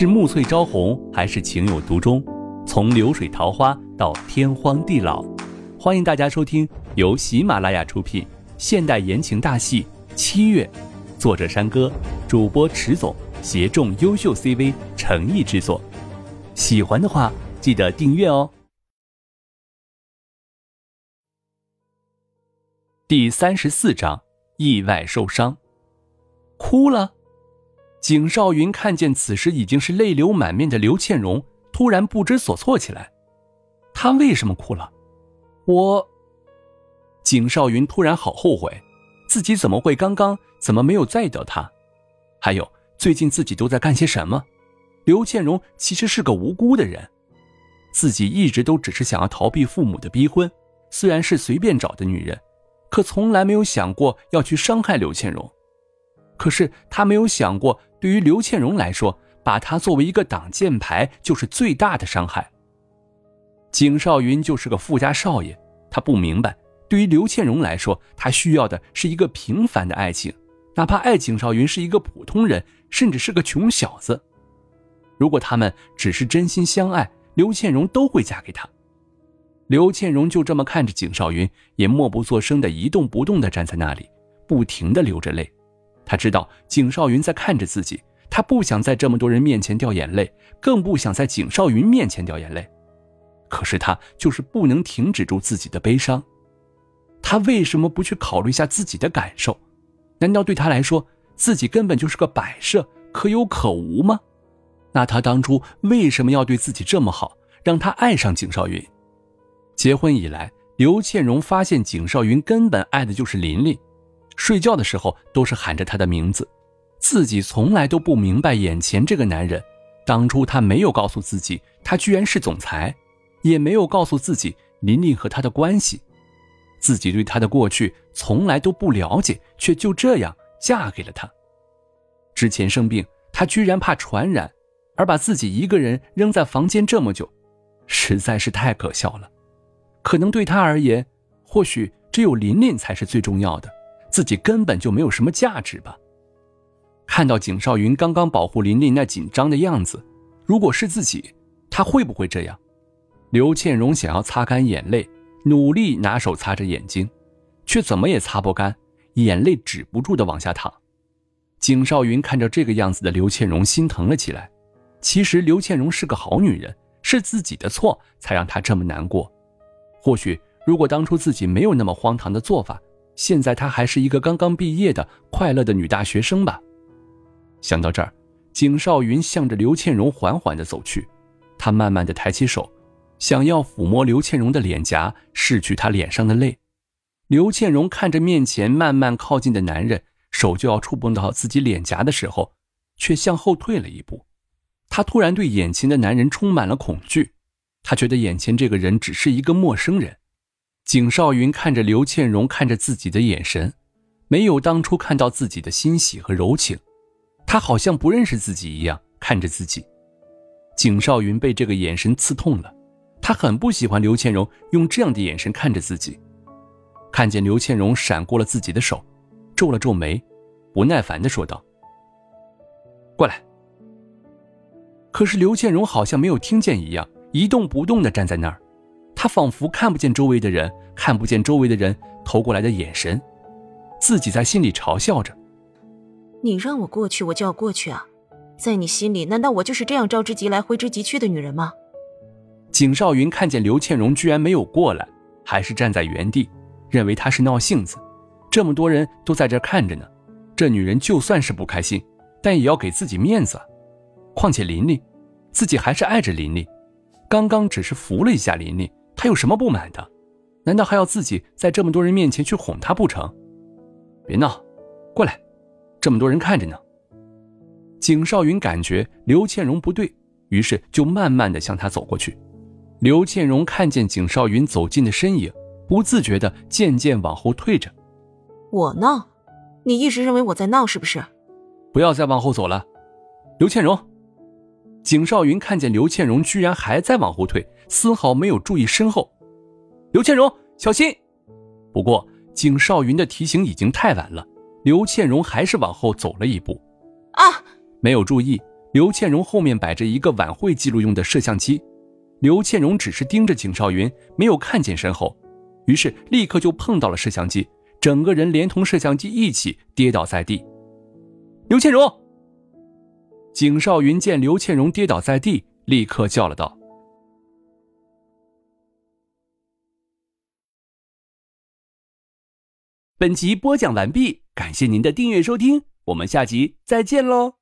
是暮翠朝红，还是情有独钟？从流水桃花到天荒地老，欢迎大家收听由喜马拉雅出品现代言情大戏《七月》，作者山歌，主播迟总，协众优秀 CV 诚意制作。喜欢的话，记得订阅哦。第三十四章，意外受伤，哭了。景少云看见此时已经是泪流满面的刘倩蓉，突然不知所措起来。她为什么哭了？我……景少云突然好后悔，自己怎么会刚刚怎么没有在意到她？还有最近自己都在干些什么？刘倩蓉其实是个无辜的人，自己一直都只是想要逃避父母的逼婚，虽然是随便找的女人，可从来没有想过要去伤害刘倩蓉。可是他没有想过。对于刘倩荣来说，把她作为一个挡箭牌就是最大的伤害。景少云就是个富家少爷，他不明白，对于刘倩荣来说，他需要的是一个平凡的爱情，哪怕爱景少云是一个普通人，甚至是个穷小子。如果他们只是真心相爱，刘倩荣都会嫁给他。刘倩荣就这么看着景少云，也默不作声的一动不动的站在那里，不停的流着泪。他知道景少云在看着自己，他不想在这么多人面前掉眼泪，更不想在景少云面前掉眼泪。可是他就是不能停止住自己的悲伤。他为什么不去考虑一下自己的感受？难道对他来说，自己根本就是个摆设，可有可无吗？那他当初为什么要对自己这么好，让他爱上景少云？结婚以来，刘倩蓉发现景少云根本爱的就是琳琳。睡觉的时候都是喊着他的名字，自己从来都不明白眼前这个男人。当初他没有告诉自己，他居然是总裁，也没有告诉自己琳琳和他的关系。自己对他的过去从来都不了解，却就这样嫁给了他。之前生病，他居然怕传染，而把自己一个人扔在房间这么久，实在是太可笑了。可能对他而言，或许只有琳琳才是最重要的。自己根本就没有什么价值吧？看到景少云刚刚保护琳琳那紧张的样子，如果是自己，他会不会这样？刘倩蓉想要擦干眼泪，努力拿手擦着眼睛，却怎么也擦不干，眼泪止不住的往下淌。景少云看着这个样子的刘倩蓉，心疼了起来。其实刘倩蓉是个好女人，是自己的错才让她这么难过。或许如果当初自己没有那么荒唐的做法。现在她还是一个刚刚毕业的快乐的女大学生吧。想到这儿，景少云向着刘倩蓉缓缓地走去，他慢慢地抬起手，想要抚摸刘倩蓉的脸颊，拭去她脸上的泪。刘倩蓉看着面前慢慢靠近的男人，手就要触碰到自己脸颊的时候，却向后退了一步。她突然对眼前的男人充满了恐惧，她觉得眼前这个人只是一个陌生人。景少云看着刘倩荣看着自己的眼神，没有当初看到自己的欣喜和柔情，他好像不认识自己一样看着自己。景少云被这个眼神刺痛了，他很不喜欢刘倩荣用这样的眼神看着自己。看见刘倩荣闪过了自己的手，皱了皱眉，不耐烦地说道：“过来。”可是刘倩荣好像没有听见一样，一动不动地站在那儿。他仿佛看不见周围的人，看不见周围的人投过来的眼神，自己在心里嘲笑着：“你让我过去，我就要过去啊！在你心里，难道我就是这样招之即来挥之即去的女人吗？”景少云看见刘倩蓉居然没有过来，还是站在原地，认为她是闹性子。这么多人都在这看着呢，这女人就算是不开心，但也要给自己面子。况且琳琳，自己还是爱着琳琳，刚刚只是扶了一下琳琳。他有什么不满的？难道还要自己在这么多人面前去哄他不成？别闹，过来，这么多人看着呢。景少云感觉刘倩蓉不对，于是就慢慢的向他走过去。刘倩蓉看见景少云走近的身影，不自觉的渐渐往后退着。我闹？你一直认为我在闹是不是？不要再往后走了，刘倩蓉。景少云看见刘倩蓉居然还在往后退，丝毫没有注意身后。刘倩蓉，小心！不过景少云的提醒已经太晚了，刘倩蓉还是往后走了一步。啊！没有注意，刘。刘倩荣后面摆着一个晚会记录用的摄像机，刘倩荣只是盯着景少云，没有看见身后，于是立刻就碰到了摄像机，整个人连同摄像机一起跌倒在地。刘倩荣，景少云见刘倩荣跌倒在地，立刻叫了道。本集播讲完毕，感谢您的订阅收听，我们下集再见喽。